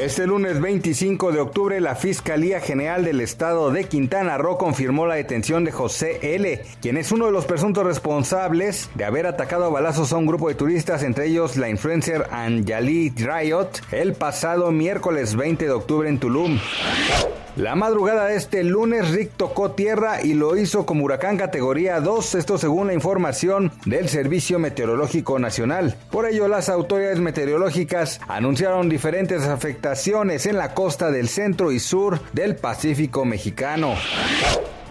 Este lunes 25 de octubre, la Fiscalía General del Estado de Quintana Roo confirmó la detención de José L., quien es uno de los presuntos responsables de haber atacado a balazos a un grupo de turistas, entre ellos la influencer Anjali Riot, el pasado miércoles 20 de octubre en Tulum. La madrugada de este lunes, Rick tocó tierra y lo hizo como huracán categoría 2, esto según la información del Servicio Meteorológico Nacional. Por ello, las autoridades meteorológicas anunciaron diferentes afectaciones en la costa del centro y sur del Pacífico mexicano.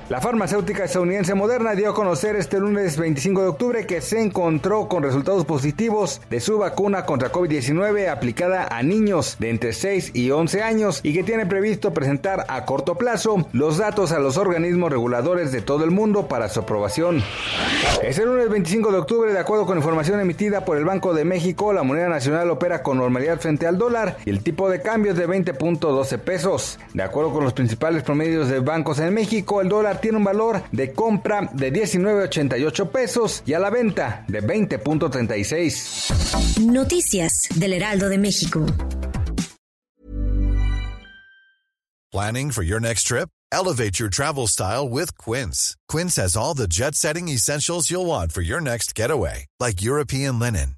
La farmacéutica estadounidense Moderna dio a conocer este lunes 25 de octubre que se encontró con resultados positivos de su vacuna contra COVID-19 aplicada a niños de entre 6 y 11 años y que tiene previsto presentar a corto plazo los datos a los organismos reguladores de todo el mundo para su aprobación. Este lunes 25 de octubre, de acuerdo con información emitida por el Banco de México, la moneda nacional opera con normalidad frente al dólar y el tipo de cambio es de 20.12 pesos. De acuerdo con los principales promedios de bancos en México, el dólar tiene un valor de compra de 19.88 pesos y a la venta de 20.36. Noticias del Heraldo de México. Planning for your next trip? Elevate your travel style with Quince. Quince has all the jet-setting essentials you'll want for your next getaway, like European linen,